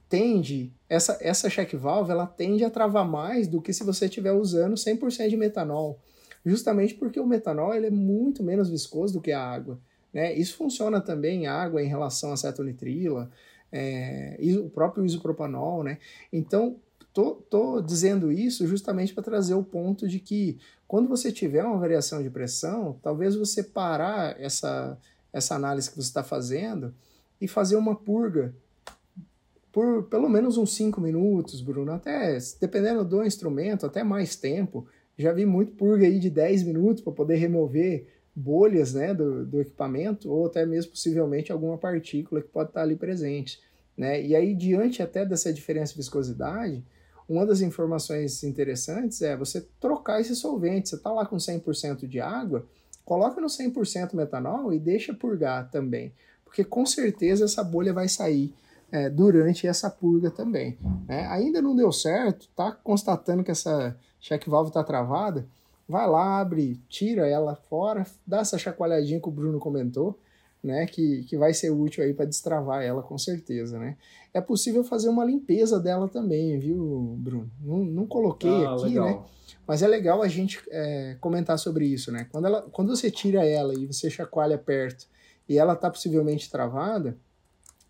tende, essa, essa check valve, ela tende a travar mais do que se você estiver usando 100% de metanol justamente porque o metanol ele é muito menos viscoso do que a água. Né? Isso funciona também em água em relação a cetonitrila, é, e o próprio isopropanol. Né? Então, tô, tô dizendo isso justamente para trazer o ponto de que quando você tiver uma variação de pressão, talvez você parar essa, essa análise que você está fazendo e fazer uma purga por pelo menos uns 5 minutos, Bruno, até dependendo do instrumento, até mais tempo, já vi muito purga aí de 10 minutos para poder remover bolhas né, do, do equipamento ou até mesmo possivelmente alguma partícula que pode estar ali presente. Né? E aí, diante até dessa diferença de viscosidade, uma das informações interessantes é você trocar esse solvente. Você está lá com 100% de água, coloca no 100% metanol e deixa purgar também, porque com certeza essa bolha vai sair é, durante essa purga também. Né? Ainda não deu certo, tá constatando que essa check valve está travada, vai lá, abre, tira ela fora, dá essa chacoalhadinha que o Bruno comentou, né, que, que vai ser útil aí para destravar ela com certeza, né? É possível fazer uma limpeza dela também, viu, Bruno? Não, não coloquei ah, aqui, legal. né? Mas é legal a gente é, comentar sobre isso, né? Quando, ela, quando você tira ela e você chacoalha perto e ela está possivelmente travada,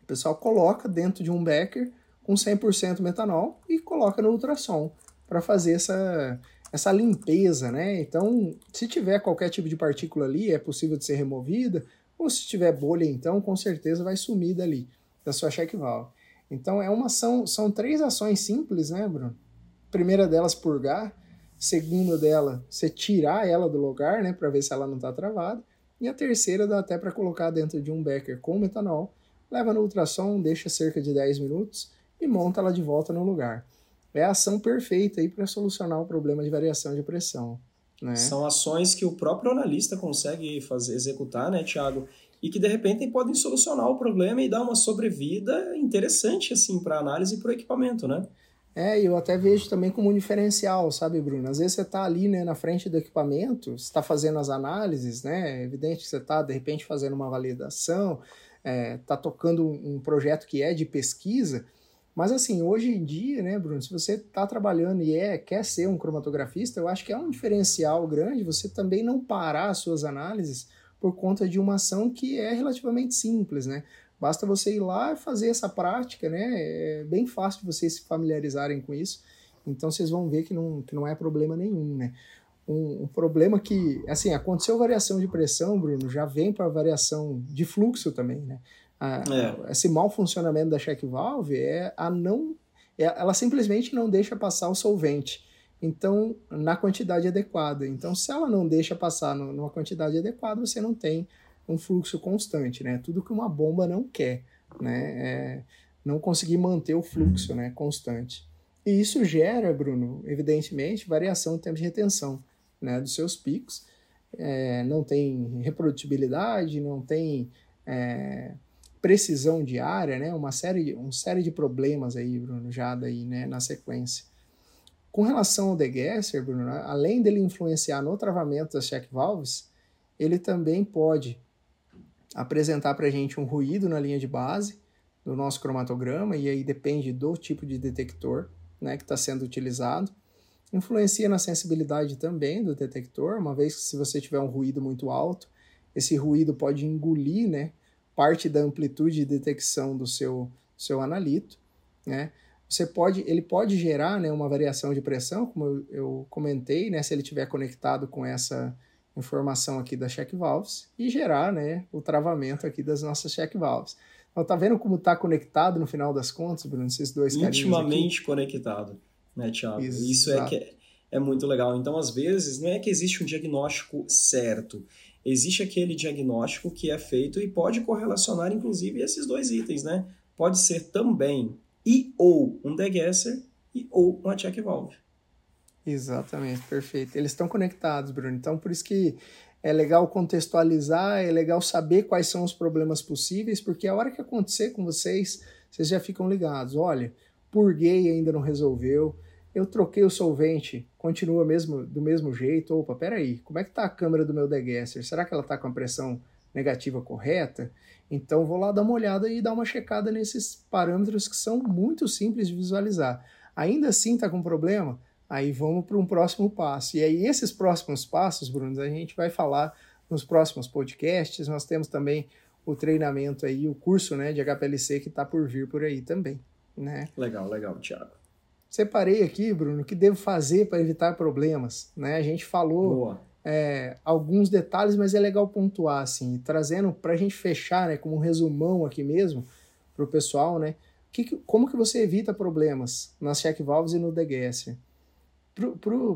o pessoal coloca dentro de um becker com 100% metanol e coloca no ultrassom para fazer essa, essa limpeza, né? Então, se tiver qualquer tipo de partícula ali, é possível de ser removida, ou se tiver bolha, então, com certeza vai sumir dali, da sua check valve. Então, é uma ação, são três ações simples, né, Bruno? Primeira delas, purgar. Segunda dela, você tirar ela do lugar, né, para ver se ela não está travada. E a terceira dá até para colocar dentro de um becker com metanol, leva no ultrassom, deixa cerca de 10 minutos e monta ela de volta no lugar. É a ação perfeita aí para solucionar o problema de variação de pressão. Né? São ações que o próprio analista consegue fazer, executar, né, Thiago? E que de repente podem solucionar o problema e dar uma sobrevida interessante assim para a análise e para o equipamento, né? É, eu até vejo também como um diferencial, sabe, Bruno? Às vezes você está ali né, na frente do equipamento, está fazendo as análises, né? É evidente que você está, de repente, fazendo uma validação, está é, tá tocando um projeto que é de pesquisa, mas assim, hoje em dia, né, Bruno, se você está trabalhando e é, quer ser um cromatografista, eu acho que é um diferencial grande você também não parar as suas análises por conta de uma ação que é relativamente simples, né? Basta você ir lá e fazer essa prática, né? É bem fácil de vocês se familiarizarem com isso. Então vocês vão ver que não, que não é problema nenhum, né? Um, um problema que, assim, aconteceu variação de pressão, Bruno, já vem para variação de fluxo também, né? A, é. Esse mau funcionamento da check valve é a não. É, ela simplesmente não deixa passar o solvente. Então, na quantidade adequada. Então, se ela não deixa passar no, numa quantidade adequada, você não tem um fluxo constante, né? Tudo que uma bomba não quer, né? É não conseguir manter o fluxo, né? Constante. E isso gera, Bruno, evidentemente, variação no tempo de retenção, né? Dos seus picos. É, não tem reprodutibilidade, não tem é, precisão diária, né? Uma série, uma série de problemas aí, Bruno, já daí, né? Na sequência. Com relação ao degasser, Bruno, né, além dele influenciar no travamento das check valves, ele também pode apresentar para a gente um ruído na linha de base do nosso cromatograma, e aí depende do tipo de detector né, que está sendo utilizado. Influencia na sensibilidade também do detector, uma vez que se você tiver um ruído muito alto, esse ruído pode engolir né, parte da amplitude de detecção do seu, seu analito. Né? Você pode, ele pode gerar né, uma variação de pressão, como eu, eu comentei, né, se ele estiver conectado com essa informação aqui das check valves e gerar né, o travamento aqui das nossas check valves. Então tá vendo como está conectado no final das contas, Bruno, esses dois Intimamente conectado, né, Thiago? Exato. Isso é que é, é muito legal. Então, às vezes, não é que existe um diagnóstico certo. Existe aquele diagnóstico que é feito e pode correlacionar, inclusive, esses dois itens, né? Pode ser também e ou um degasser e ou uma check valve. Exatamente, perfeito. Eles estão conectados, Bruno. Então, por isso que é legal contextualizar, é legal saber quais são os problemas possíveis, porque a hora que acontecer com vocês, vocês já ficam ligados. Olha, purguei ainda não resolveu, eu troquei o solvente, continua mesmo do mesmo jeito. Opa, peraí, como é que está a câmera do meu degasser? Será que ela está com a pressão negativa correta? Então vou lá dar uma olhada e dar uma checada nesses parâmetros que são muito simples de visualizar. Ainda assim está com problema? Aí vamos para um próximo passo. E aí, esses próximos passos, Bruno, a gente vai falar nos próximos podcasts. Nós temos também o treinamento aí, o curso né, de HPLC que está por vir por aí também. Né? Legal, legal, Thiago. Separei aqui, Bruno, o que devo fazer para evitar problemas. Né? A gente falou é, alguns detalhes, mas é legal pontuar, assim, trazendo para a gente fechar, né, como um resumão aqui mesmo, para o pessoal, né? Que, como que você evita problemas nas check valves e no degasser?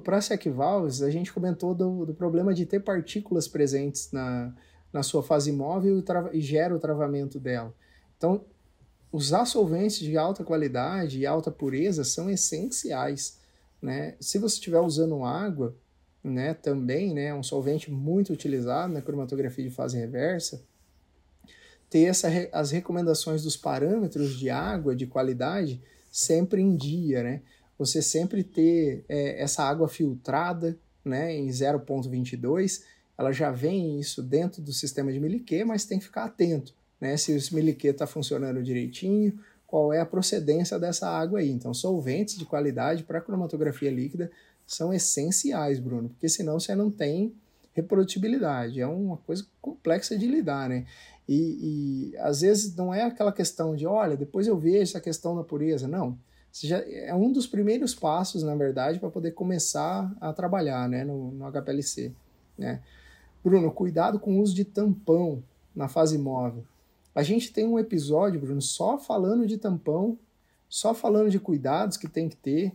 Para a SEC Valves, a gente comentou do, do, problema de ter partículas presentes na, na sua fase móvel e, e gera o travamento dela. Então, usar solventes de alta qualidade e alta pureza são essenciais. Né? Se você estiver usando água, né, também, né, um solvente muito utilizado na cromatografia de fase reversa, ter essa, as recomendações dos parâmetros de água de qualidade sempre em dia, né? você sempre ter é, essa água filtrada né, em 0,22, ela já vem isso dentro do sistema de miliquê, mas tem que ficar atento, né? Se o miliquê está funcionando direitinho, qual é a procedência dessa água aí. Então, solventes de qualidade para cromatografia líquida são essenciais, Bruno, porque senão você não tem reprodutibilidade. É uma coisa complexa de lidar, né? E, e às vezes não é aquela questão de, olha, depois eu vejo essa questão da pureza. Não. Já, é um dos primeiros passos, na verdade, para poder começar a trabalhar né, no, no HPLC. Né? Bruno, cuidado com o uso de tampão na fase móvel. A gente tem um episódio, Bruno, só falando de tampão, só falando de cuidados que tem que ter,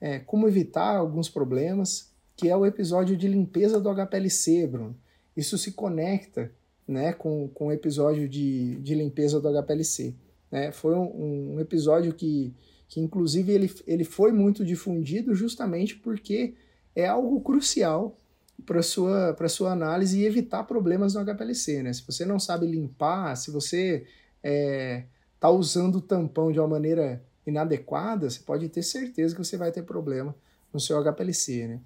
é, como evitar alguns problemas, que é o episódio de limpeza do HPLC, Bruno. Isso se conecta né, com, com o episódio de, de limpeza do HPLC. Né? Foi um, um episódio que, que, inclusive, ele, ele foi muito difundido justamente porque é algo crucial para sua para sua análise e evitar problemas no HPLC, né? Se você não sabe limpar, se você está é, usando o tampão de uma maneira inadequada, você pode ter certeza que você vai ter problema no seu HPLC, né?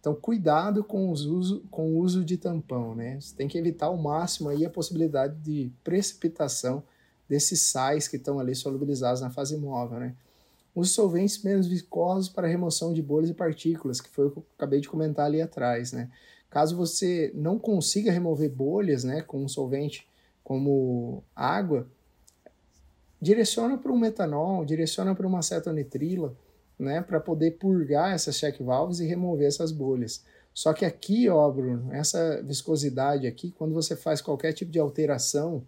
Então, cuidado com, os uso, com o uso de tampão, né? Você tem que evitar ao máximo aí a possibilidade de precipitação desses sais que estão ali solubilizados na fase móvel, né? Use solventes menos viscosos para remoção de bolhas e partículas, que foi o que eu acabei de comentar ali atrás, né? Caso você não consiga remover bolhas, né, com um solvente como água, direciona para um metanol, direciona para uma acetonitrila, né, para poder purgar essas check valves e remover essas bolhas. Só que aqui, ó, Bruno, essa viscosidade aqui, quando você faz qualquer tipo de alteração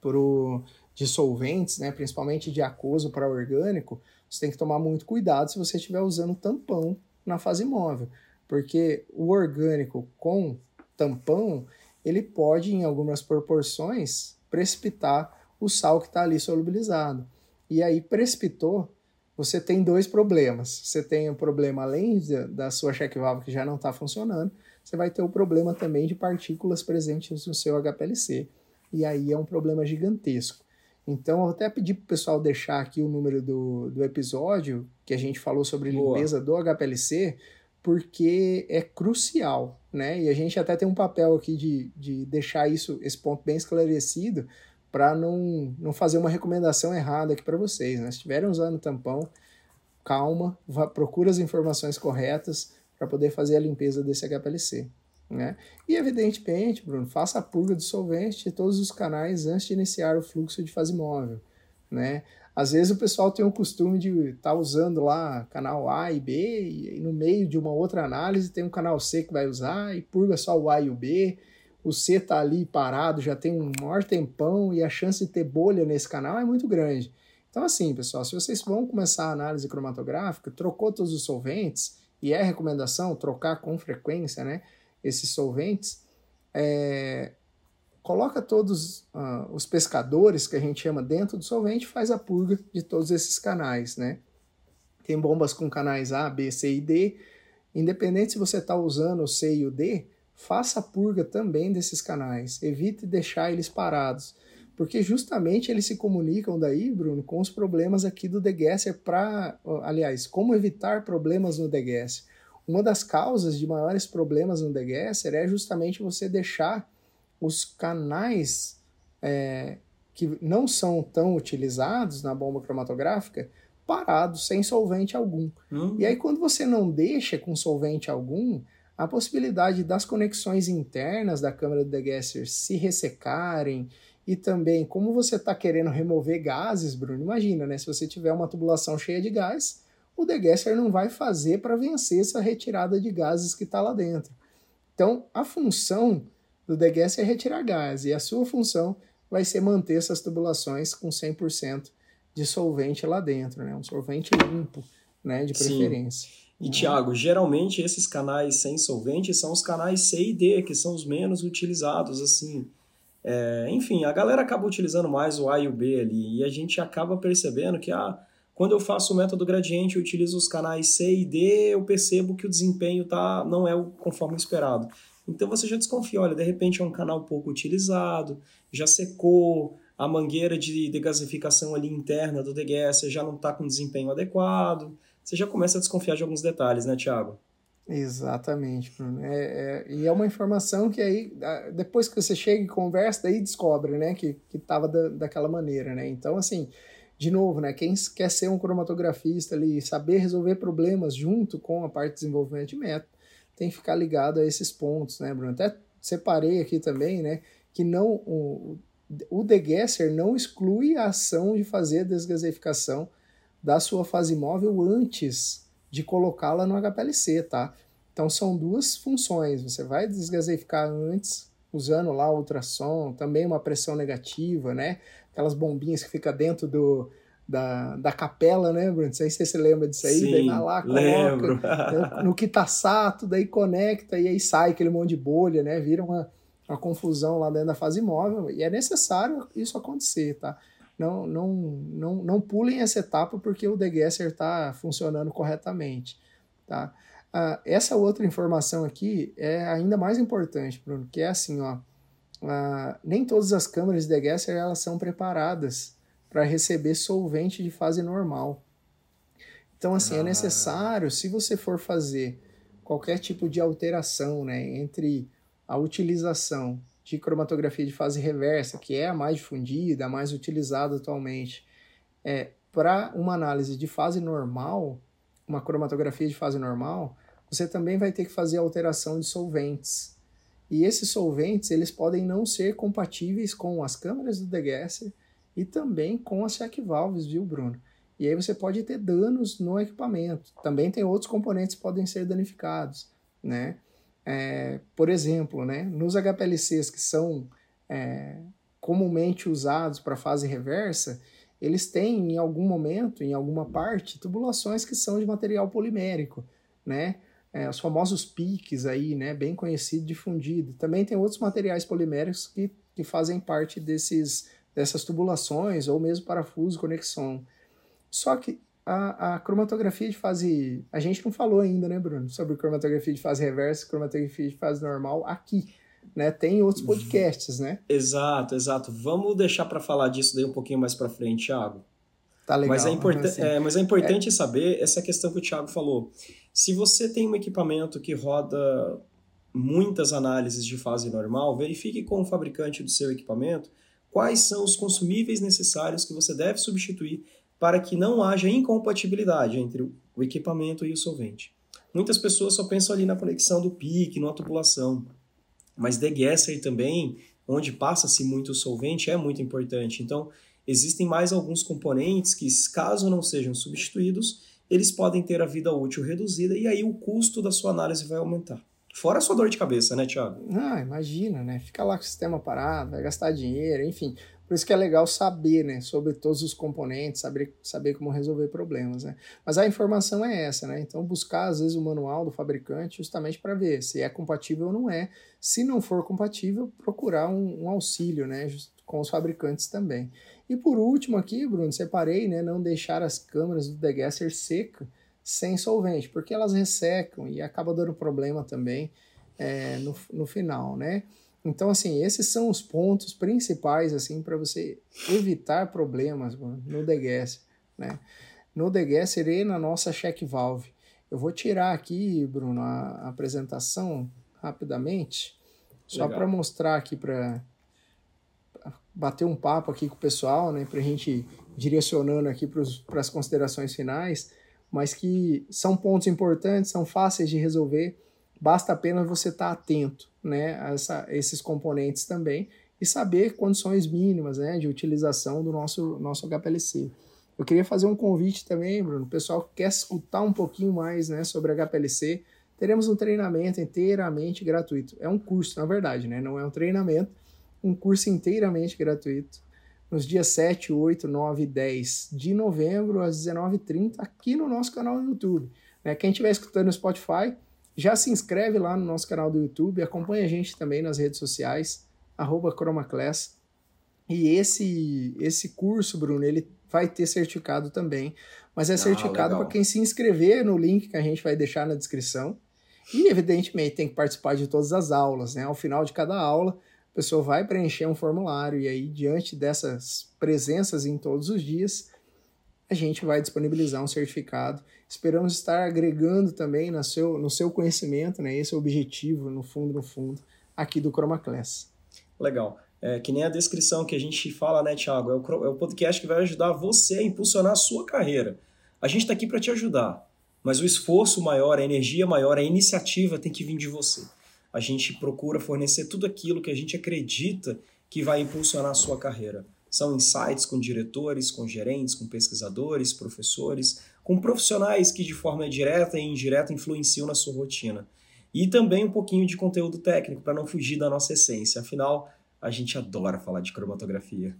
pro, de solventes, né, principalmente de aquoso para orgânico, você tem que tomar muito cuidado se você estiver usando tampão na fase móvel, porque o orgânico com tampão, ele pode, em algumas proporções, precipitar o sal que está ali solubilizado. E aí, precipitou, você tem dois problemas. Você tem um problema, além da sua check valve que já não está funcionando, você vai ter o problema também de partículas presentes no seu HPLC. E aí é um problema gigantesco. Então, eu até pedi para o pessoal deixar aqui o número do, do episódio que a gente falou sobre Boa. limpeza do HPLC, porque é crucial, né? E a gente até tem um papel aqui de, de deixar isso, esse ponto bem esclarecido, para não, não fazer uma recomendação errada aqui para vocês. Né? Se estiverem usando tampão, calma, vá, procura as informações corretas para poder fazer a limpeza desse HPLC. Né? E evidentemente, Bruno, faça a purga do solvente de todos os canais antes de iniciar o fluxo de fase móvel. Né? Às vezes o pessoal tem o costume de estar tá usando lá canal A e B, e no meio de uma outra análise tem um canal C que vai usar e purga só o A e o B o C está ali parado, já tem um maior tempão e a chance de ter bolha nesse canal é muito grande. Então, assim, pessoal, se vocês vão começar a análise cromatográfica, trocou todos os solventes, e é recomendação trocar com frequência né, esses solventes, é, coloca todos uh, os pescadores, que a gente chama dentro do solvente, faz a purga de todos esses canais. Né? Tem bombas com canais A, B, C e D. Independente se você está usando o C e o D, faça a purga também desses canais, evite deixar eles parados, porque justamente eles se comunicam daí, Bruno, com os problemas aqui do degasser para, aliás, como evitar problemas no degasser. Uma das causas de maiores problemas no degasser é justamente você deixar os canais é, que não são tão utilizados na bomba cromatográfica parados, sem solvente algum. Uhum. E aí, quando você não deixa com solvente algum, a possibilidade das conexões internas da câmara do degasser se ressecarem e também como você está querendo remover gases, Bruno, imagina, né? Se você tiver uma tubulação cheia de gás, o degasser não vai fazer para vencer essa retirada de gases que está lá dentro. Então, a função do degasser é retirar gás e a sua função vai ser manter essas tubulações com 100% de solvente lá dentro, né? Um solvente limpo, né, de preferência. Sim. E, uhum. Tiago, geralmente esses canais sem solvente são os canais C e D, que são os menos utilizados, assim. É, enfim, a galera acaba utilizando mais o A e o B ali, e a gente acaba percebendo que ah, quando eu faço o método gradiente e utilizo os canais C e D, eu percebo que o desempenho tá, não é o conforme esperado. Então você já desconfia, olha, de repente é um canal pouco utilizado, já secou, a mangueira de degasificação ali interna do degasser já não está com desempenho adequado você já começa a desconfiar de alguns detalhes, né, Thiago? Exatamente, Bruno. É, é, e é uma informação que aí, depois que você chega e conversa, daí descobre, né, que, que tava da, daquela maneira, né? Então, assim, de novo, né, quem quer ser um cromatografista ali, saber resolver problemas junto com a parte de desenvolvimento de método, tem que ficar ligado a esses pontos, né, Bruno? Até separei aqui também, né, que não o, o degasser não exclui a ação de fazer a desgaseificação da sua fase móvel antes de colocá-la no HPLC, tá? Então são duas funções. Você vai desgaseificar antes, usando lá ultrassom, também uma pressão negativa, né? Aquelas bombinhas que fica dentro do, da, da capela, né, Bruno? Não sei se você lembra disso aí. Sim, daí vai lá, coloca lembro. né, [laughs] no Kitasato, daí conecta e aí sai aquele monte de bolha, né? Vira uma, uma confusão lá dentro da fase móvel. E é necessário isso acontecer, tá? não, não, não, não pulem essa etapa porque o degasser está funcionando corretamente. Tá? Ah, essa outra informação aqui é ainda mais importante, Bruno, que é assim, ó, ah, nem todas as câmeras de degasser elas são preparadas para receber solvente de fase normal. Então, assim, é ah. necessário, se você for fazer qualquer tipo de alteração né, entre a utilização de cromatografia de fase reversa, que é a mais difundida, a mais utilizada atualmente, é, para uma análise de fase normal, uma cromatografia de fase normal, você também vai ter que fazer alteração de solventes. E esses solventes, eles podem não ser compatíveis com as câmeras do degasser e também com as check valves, viu, Bruno? E aí você pode ter danos no equipamento. Também tem outros componentes que podem ser danificados, né? É, por exemplo, né, nos HPLCs que são é, comumente usados para fase reversa, eles têm em algum momento, em alguma parte, tubulações que são de material polimérico, né? É, os famosos piques aí, né, bem conhecido, difundido. Também tem outros materiais poliméricos que, que fazem parte desses, dessas tubulações ou mesmo parafuso, conexão. Só que a, a, cromatografia de fase. A gente não falou ainda, né, Bruno? Sobre cromatografia de fase reversa, cromatografia de fase normal aqui. Né? Tem outros podcasts, né? Exato, exato. Vamos deixar para falar disso daí um pouquinho mais para frente, Thiago. Tá legal. Mas é, importa assim, é, mas é importante é... saber essa questão que o Thiago falou. Se você tem um equipamento que roda muitas análises de fase normal, verifique com o fabricante do seu equipamento quais são os consumíveis necessários que você deve substituir para que não haja incompatibilidade entre o equipamento e o solvente. Muitas pessoas só pensam ali na conexão do PIC, na tubulação, mas degasser também, onde passa-se muito solvente, é muito importante. Então, existem mais alguns componentes que, caso não sejam substituídos, eles podem ter a vida útil reduzida e aí o custo da sua análise vai aumentar. Fora a sua dor de cabeça, né, Thiago? Ah, imagina, né? Fica lá com o sistema parado, vai gastar dinheiro, enfim. Por isso que é legal saber, né, sobre todos os componentes, saber, saber como resolver problemas, né. Mas a informação é essa, né, então buscar às vezes o manual do fabricante justamente para ver se é compatível ou não é. Se não for compatível, procurar um, um auxílio, né, com os fabricantes também. E por último aqui, Bruno, separei, né, não deixar as câmeras do degasser seca sem solvente, porque elas ressecam e acaba dando problema também é, no, no final, né. Então, assim, esses são os pontos principais, assim, para você evitar problemas mano, no degasser, né? No degasser e na nossa check valve. Eu vou tirar aqui, Bruno, a, a apresentação rapidamente, só para mostrar aqui para bater um papo aqui com o pessoal, né, para a gente direcionando aqui para as considerações finais, mas que são pontos importantes, são fáceis de resolver Basta apenas você estar tá atento né, a, essa, esses componentes também e saber condições mínimas né, de utilização do nosso, nosso HPLC. Eu queria fazer um convite também, Bruno, o pessoal que quer escutar um pouquinho mais né, sobre HPLC, teremos um treinamento inteiramente gratuito. É um curso, na verdade, né? não é um treinamento, um curso inteiramente gratuito. Nos dias 7, 8, 9 e 10 de novembro, às 19h30, aqui no nosso canal no YouTube. Né? Quem estiver escutando no Spotify, já se inscreve lá no nosso canal do YouTube, acompanha a gente também nas redes sociais, arroba ChromaClass. E esse, esse curso, Bruno, ele vai ter certificado também, mas é ah, certificado para quem se inscrever no link que a gente vai deixar na descrição. E, evidentemente, tem que participar de todas as aulas, né? Ao final de cada aula, a pessoa vai preencher um formulário e aí, diante dessas presenças em todos os dias, a gente vai disponibilizar um certificado. Esperamos estar agregando também no seu, no seu conhecimento, né? Esse é o objetivo, no fundo, no fundo, aqui do Chroma Class. Legal. É, que nem a descrição que a gente fala, né, Thiago? É o, é o podcast que vai ajudar você a impulsionar a sua carreira. A gente está aqui para te ajudar, mas o esforço maior, a energia maior, a iniciativa tem que vir de você. A gente procura fornecer tudo aquilo que a gente acredita que vai impulsionar a sua carreira. São insights com diretores, com gerentes, com pesquisadores, professores, com profissionais que de forma direta e indireta influenciam na sua rotina. E também um pouquinho de conteúdo técnico para não fugir da nossa essência. Afinal, a gente adora falar de cromatografia.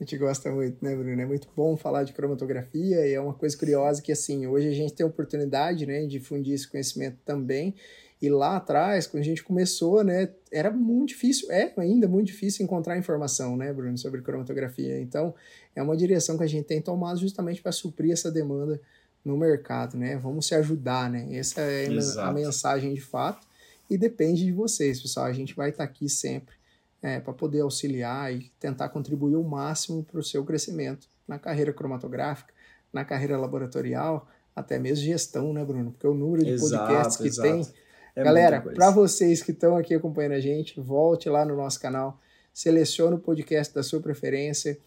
A gente gosta muito, né, Bruno? É muito bom falar de cromatografia e é uma coisa curiosa que, assim, hoje a gente tem a oportunidade, né, de difundir esse conhecimento também. E lá atrás, quando a gente começou, né, era muito difícil, é ainda muito difícil encontrar informação, né, Bruno, sobre cromatografia. Então, é uma direção que a gente tem tomado justamente para suprir essa demanda no mercado, né? Vamos se ajudar, né? Essa é Exato. a mensagem de fato e depende de vocês, pessoal. A gente vai estar aqui sempre é, para poder auxiliar e tentar contribuir o máximo para o seu crescimento na carreira cromatográfica, na carreira laboratorial, até mesmo gestão, né, Bruno? Porque o número de exato, podcasts que exato. tem. É Galera, para vocês que estão aqui acompanhando a gente, volte lá no nosso canal, selecione o podcast da sua preferência.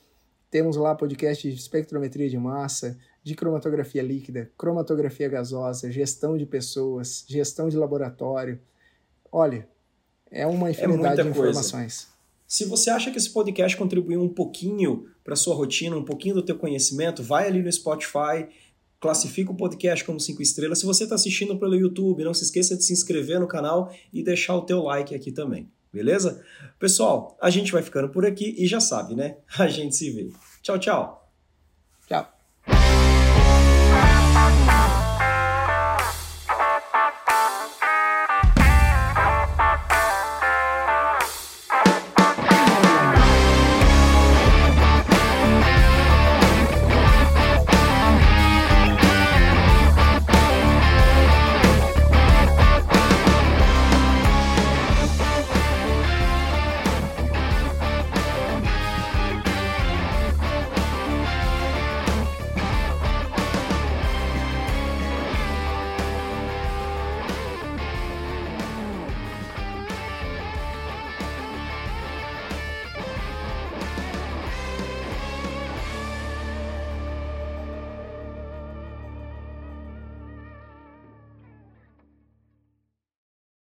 Temos lá podcast de espectrometria de massa, de cromatografia líquida, cromatografia gasosa, gestão de pessoas, gestão de laboratório. Olha, é uma é infinidade é de informações. Coisa. Se você acha que esse podcast contribuiu um pouquinho para sua rotina, um pouquinho do teu conhecimento, vai ali no Spotify, classifica o podcast como cinco estrelas. Se você está assistindo pelo YouTube, não se esqueça de se inscrever no canal e deixar o teu like aqui também, beleza? Pessoal, a gente vai ficando por aqui e já sabe, né? [laughs] A gente se vê. Tchau, tchau!